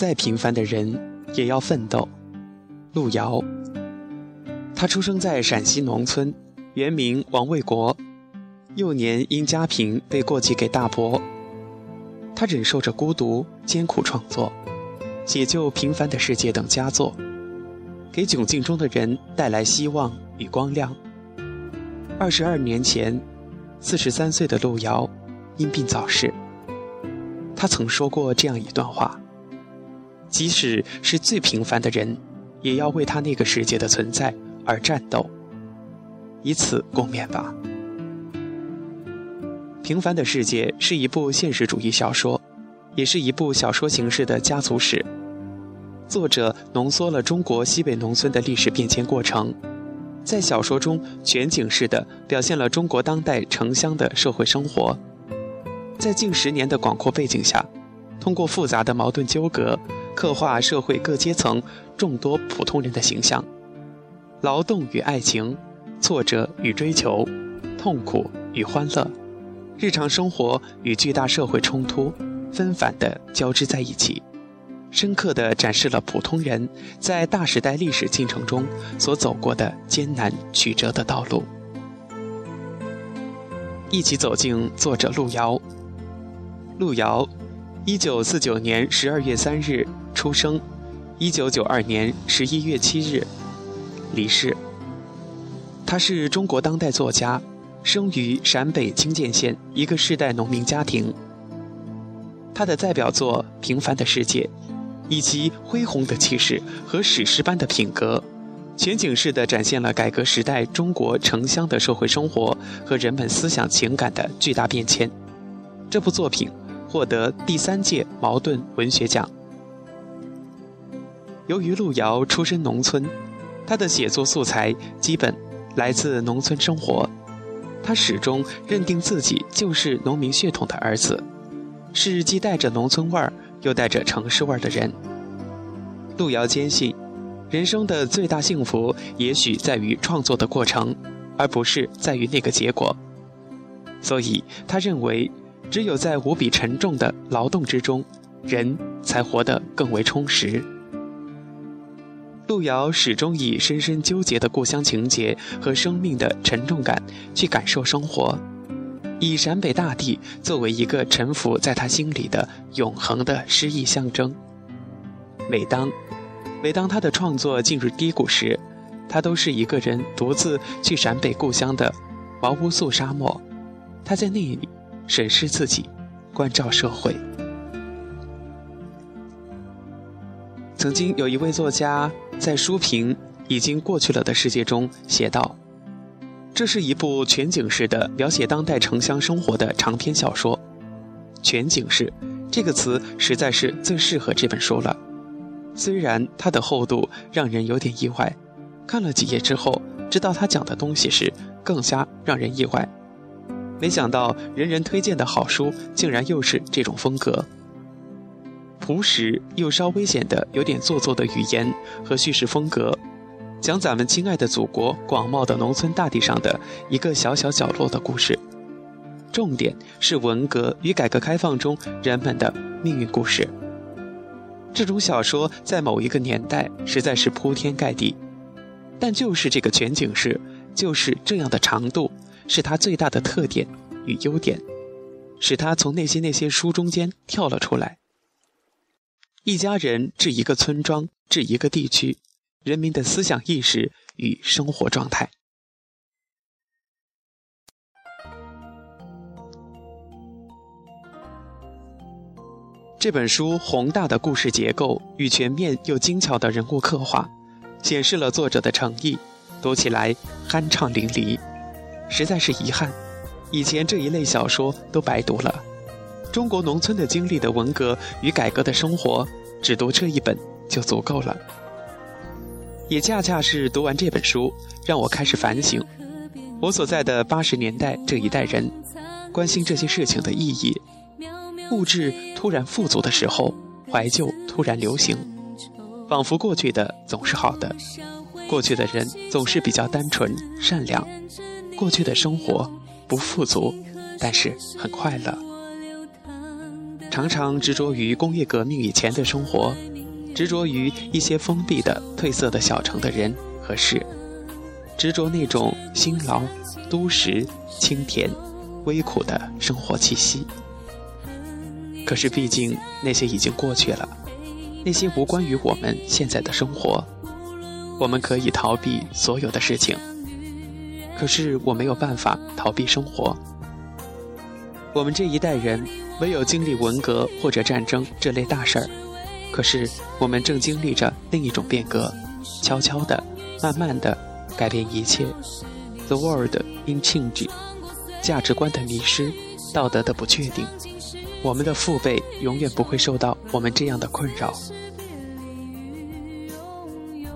再平凡的人也要奋斗。路遥，他出生在陕西农村，原名王卫国，幼年因家贫被过继给大伯。他忍受着孤独，艰苦创作，《解救平凡的世界》等佳作，给窘境中的人带来希望与光亮。二十二年前，四十三岁的路遥因病早逝。他曾说过这样一段话：“即使是最平凡的人，也要为他那个世界的存在而战斗，以此共勉吧。”《平凡的世界》是一部现实主义小说，也是一部小说形式的家族史。作者浓缩了中国西北农村的历史变迁过程，在小说中全景式的表现了中国当代城乡的社会生活。在近十年的广阔背景下，通过复杂的矛盾纠葛，刻画社会各阶层众多普通人的形象，劳动与爱情，挫折与追求，痛苦与欢乐，日常生活与巨大社会冲突纷繁地交织在一起，深刻地展示了普通人在大时代历史进程中所走过的艰难曲折的道路。一起走进作者路遥。路遥，一九四九年十二月三日出生，一九九二年十一月七日离世。他是中国当代作家，生于陕北清涧县一个世代农民家庭。他的代表作《平凡的世界》，以及恢宏的气势和史诗般的品格，全景式地展现了改革时代中国城乡的社会生活和人们思想情感的巨大变迁。这部作品。获得第三届茅盾文学奖。由于路遥出身农村，他的写作素材基本来自农村生活，他始终认定自己就是农民血统的儿子，是既带着农村味儿又带着城市味儿的人。路遥坚信，人生的最大幸福也许在于创作的过程，而不是在于那个结果。所以，他认为。只有在无比沉重的劳动之中，人才活得更为充实。路遥始终以深深纠结的故乡情结和生命的沉重感去感受生活，以陕北大地作为一个沉浮在他心里的永恒的诗意象征。每当，每当他的创作进入低谷时，他都是一个人独自去陕北故乡的毛乌素沙漠，他在那里。审视自己，关照社会。曾经有一位作家在书评《已经过去了的世界》中写道：“这是一部全景式的描写当代城乡生活的长篇小说。”全景式这个词实在是最适合这本书了。虽然它的厚度让人有点意外，看了几页之后，知道他讲的东西时，更加让人意外。没想到人人推荐的好书，竟然又是这种风格，朴实又稍危险的、有点做作的语言和叙事风格，讲咱们亲爱的祖国广袤的农村大地上的一个小小角落的故事，重点是文革与改革开放中人们的命运故事。这种小说在某一个年代实在是铺天盖地，但就是这个全景式，就是这样的长度。是他最大的特点与优点，使他从那些那些书中间跳了出来。一家人治一个村庄，治一个地区，人民的思想意识与生活状态。这本书宏大的故事结构与全面又精巧的人物刻画，显示了作者的诚意，读起来酣畅淋漓。实在是遗憾，以前这一类小说都白读了。中国农村的经历的文革与改革的生活，只读这一本就足够了。也恰恰是读完这本书，让我开始反省，我所在的八十年代这一代人，关心这些事情的意义。物质突然富足的时候，怀旧突然流行，仿佛过去的总是好的，过去的人总是比较单纯善良。过去的生活不富足，但是很快乐。常常执着于工业革命以前的生活，执着于一些封闭的、褪色的小城的人和事，执着那种辛劳、都市、清甜、微苦的生活气息。可是，毕竟那些已经过去了，那些无关于我们现在的生活。我们可以逃避所有的事情，可是我没有办法逃避生活。我们这一代人唯有经历文革或者战争这类大事儿，可是我们正经历着另一种变革，悄悄的、慢慢的改变一切。The world in change，价值观的迷失，道德的不确定，我们的父辈永远不会受到我们这样的困扰。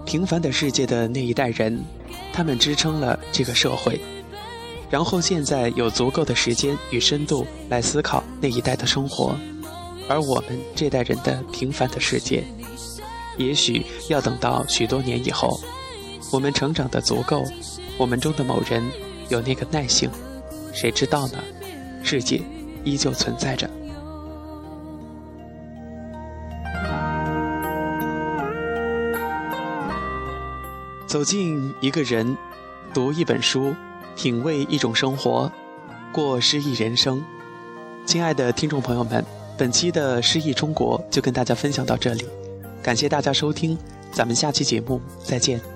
平凡的世界的那一代人，他们支撑了这个社会，然后现在有足够的时间与深度来思考那一代的生活，而我们这代人的平凡的世界，也许要等到许多年以后，我们成长的足够，我们中的某人有那个耐性，谁知道呢？世界依旧存在着。走进一个人，读一本书，品味一种生活，过诗意人生。亲爱的听众朋友们，本期的诗意中国就跟大家分享到这里，感谢大家收听，咱们下期节目再见。